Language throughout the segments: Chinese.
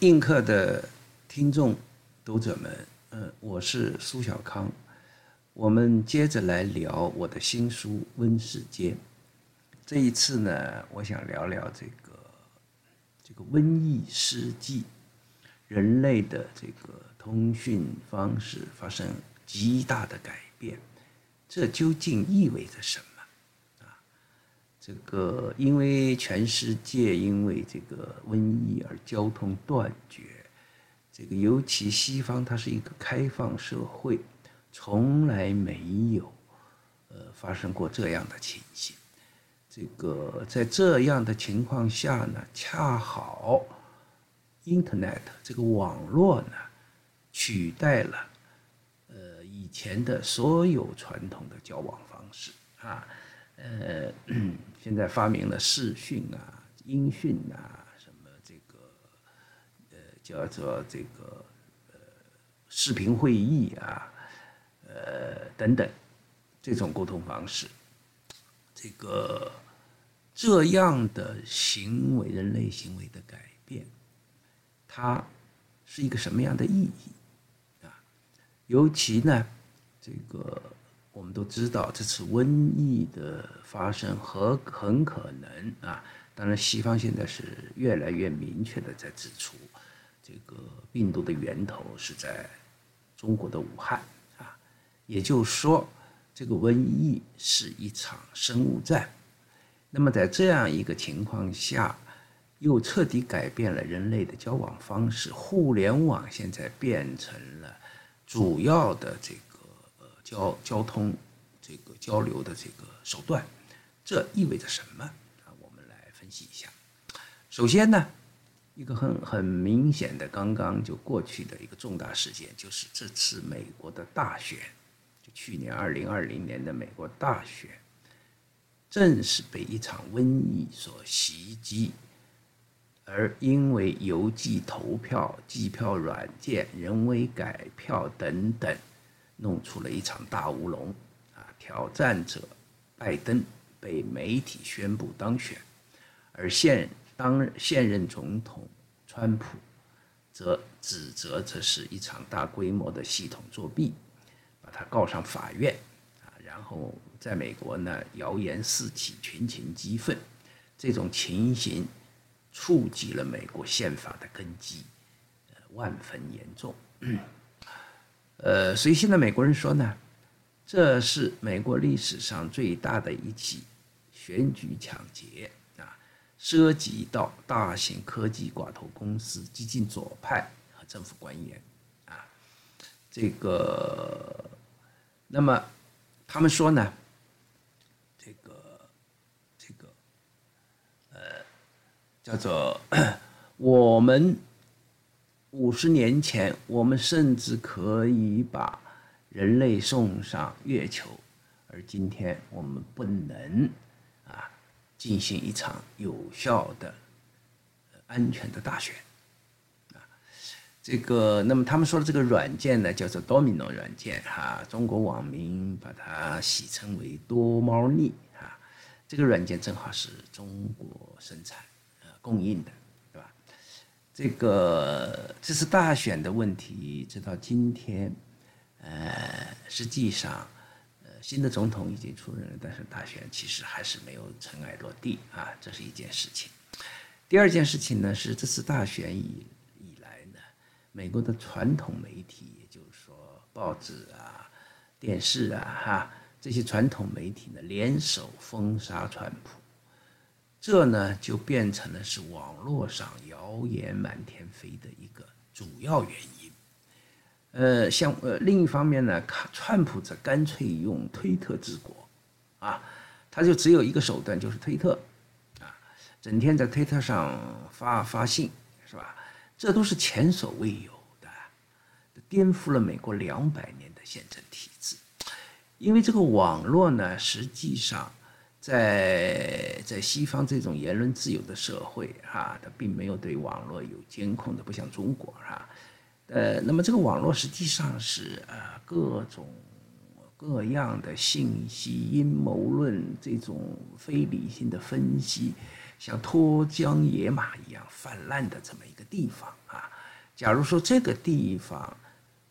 映客的听众、读者们，嗯，我是苏小康。我们接着来聊我的新书《温世间》。这一次呢，我想聊聊这个这个瘟疫世纪，人类的这个通讯方式发生极大的改变，这究竟意味着什么？这个因为全世界因为这个瘟疫而交通断绝，这个尤其西方它是一个开放社会。从来没有，呃，发生过这样的情形。这个在这样的情况下呢，恰好，Internet 这个网络呢，取代了，呃，以前的所有传统的交往方式啊，呃，现在发明了视讯啊、音讯啊，什么这个，呃，叫做这个，呃，视频会议啊。呃，等等，这种沟通方式，这个这样的行为，人类行为的改变，它是一个什么样的意义啊？尤其呢，这个我们都知道，这次瘟疫的发生和很可能啊，当然西方现在是越来越明确的在指出，这个病毒的源头是在中国的武汉啊。也就是说，这个瘟疫是一场生物战。那么在这样一个情况下，又彻底改变了人类的交往方式。互联网现在变成了主要的这个交交通这个交流的这个手段。这意味着什么？啊，我们来分析一下。首先呢，一个很很明显的刚刚就过去的一个重大事件，就是这次美国的大选。去年二零二零年的美国大选，正是被一场瘟疫所袭击，而因为邮寄投票、计票软件、人为改票等等，弄出了一场大乌龙。啊，挑战者拜登被媒体宣布当选，而现当现任总统川普则指责这是一场大规模的系统作弊。把他告上法院，啊，然后在美国呢，谣言四起，群情激愤，这种情形触及了美国宪法的根基，呃，万分严重。呃，所以现在美国人说呢，这是美国历史上最大的一起选举抢劫啊，涉及到大型科技寡头公司、激进左派和政府官员啊，这个。那么，他们说呢，这个，这个，呃，叫做 我们五十年前，我们甚至可以把人类送上月球，而今天我们不能啊进行一场有效的、安全的大选。啊。这个，那么他们说的这个软件呢，叫做 Domino 软件，哈，中国网民把它戏称为多猫腻，啊，这个软件正好是中国生产、呃供应的，这个这次大选的问题，直到今天，呃，实际上，呃，新的总统已经出任了，但是大选其实还是没有尘埃落定啊，这是一件事情。第二件事情呢，是这次大选以以来呢。美国的传统媒体，也就是说报纸啊、电视啊，哈，这些传统媒体呢联手封杀川普，这呢就变成了是网络上谣言满天飞的一个主要原因。呃，像呃另一方面呢，川普则干脆用推特治国，啊，他就只有一个手段，就是推特，啊，整天在推特上发发信，是吧？这都是前所未有的，颠覆了美国两百年的宪政体制。因为这个网络呢，实际上在在西方这种言论自由的社会，哈，它并没有对网络有监控的，不像中国，哈。呃，那么这个网络实际上是呃各种各样的信息、阴谋论这种非理性的分析。像脱缰野马一样泛滥的这么一个地方啊。假如说这个地方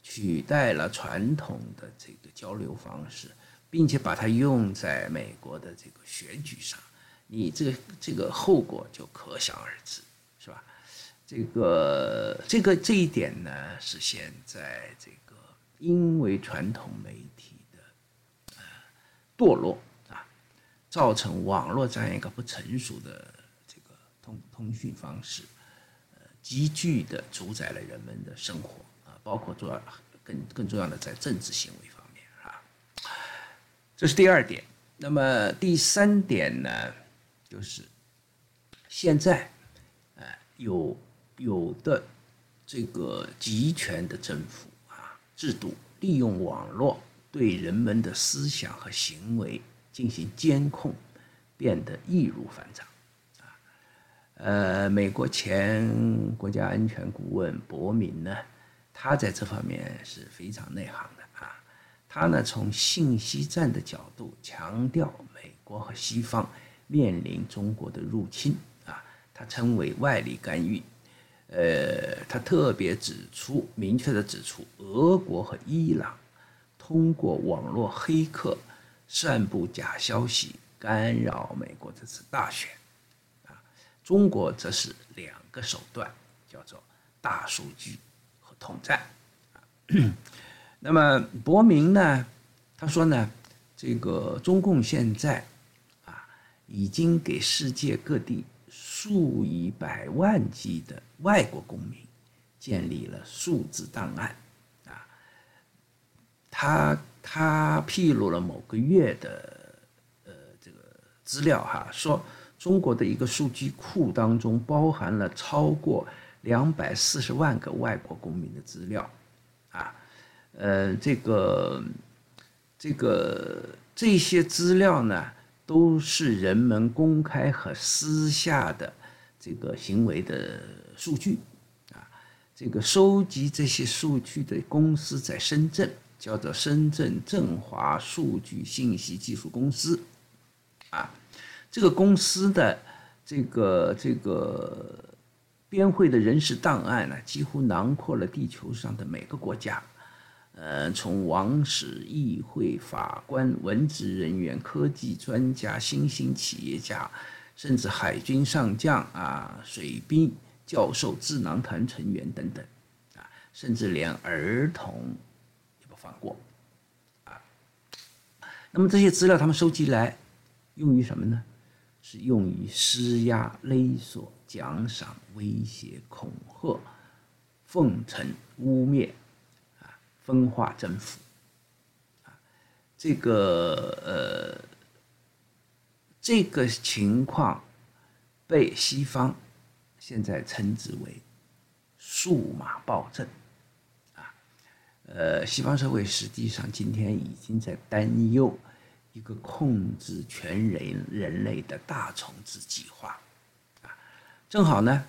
取代了传统的这个交流方式，并且把它用在美国的这个选举上，你这个这个后果就可想而知，是吧？这个这个这一点呢，是现在这个因为传统媒体的呃堕落啊，造成网络这样一个不成熟的这个通通讯方式。呃急剧的主宰了人们的生活啊，包括重要更更重要的在政治行为方，这是第二点。那么第三点呢，就是现在呃有有的这个集权的政府啊制度，利用网络对人们的思想和行为进行监控，变得易如反掌。啊呃，美国前国家安全顾问伯明呢，他在这方面是非常内行。他呢从信息战的角度强调，美国和西方面临中国的入侵啊，他称为外力干预。呃，他特别指出，明确的指出，俄国和伊朗通过网络黑客散布假消息，干扰美国这次大选啊。中国则是两个手段，叫做大数据和统战啊。那么伯明呢？他说呢，这个中共现在啊，已经给世界各地数以百万计的外国公民建立了数字档案啊。他他披露了某个月的呃这个资料哈，说。中国的一个数据库当中包含了超过两百四十万个外国公民的资料，呃，这个这个这些资料呢，都是人们公开和私下的这个行为的数据，啊，这个收集这些数据的公司在深圳，叫做深圳振华数据信息技术公司，啊。这个公司的这个这个编汇的人事档案呢，几乎囊括了地球上的每个国家，呃，从王室、议会、法官、文职人员、科技专家、新兴企业家，甚至海军上将啊、水兵、教授、智囊团成员等等，啊，甚至连儿童也不放过，啊。那么这些资料他们收集来用于什么呢？是用于施压、勒索、奖赏、威胁、恐吓、奉承、污蔑，分化、征服，啊，这个呃，这个情况被西方现在称之为“数码暴政”，啊，呃，西方社会实际上今天已经在担忧。一个控制全人人类的大重置计划，啊，正好呢，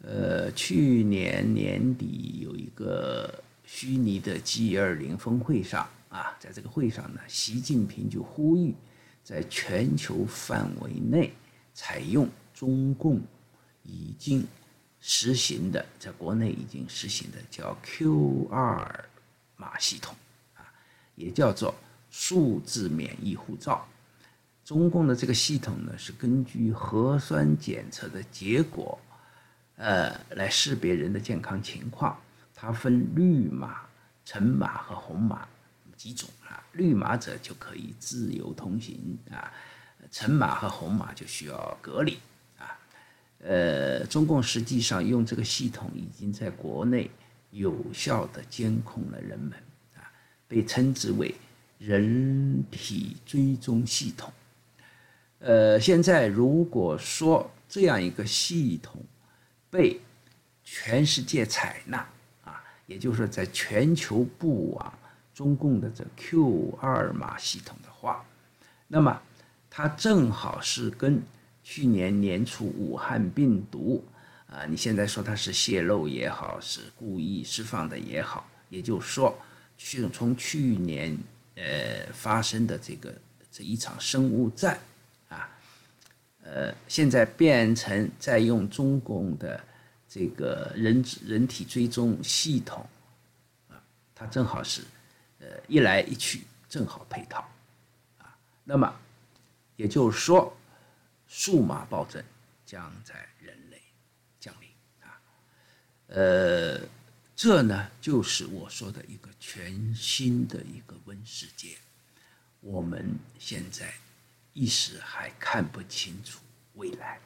呃，去年年底有一个虚拟的 G 二零峰会上，啊，在这个会上呢，习近平就呼吁，在全球范围内采用中共已经实行的，在国内已经实行的叫 Q 二码系统，啊，也叫做。数字免疫护照，中共的这个系统呢，是根据核酸检测的结果，呃，来识别人的健康情况。它分绿码、橙码和红码几种啊。绿码者就可以自由通行啊，橙码和红码就需要隔离啊。呃，中共实际上用这个系统已经在国内有效的监控了人们啊，被称之为。人体追踪系统，呃，现在如果说这样一个系统被全世界采纳，也就是在全球布网中共的这 Q 二码系统的话，那么它正好是跟去年年初武汉病毒啊，你现在说它是泄露也好，是故意释放的也好，也就是说，去从去年。呃，发生的这个这一场生物战，啊，呃，现在变成在用中共的这个人人体追踪系统，啊，它正好是，呃，一来一去正好配套，啊，那么也就是说，数码暴政将在人类降临啊，呃，这呢就是我说的一个全新的一个温世界，我们现在。一时还看不清楚未来。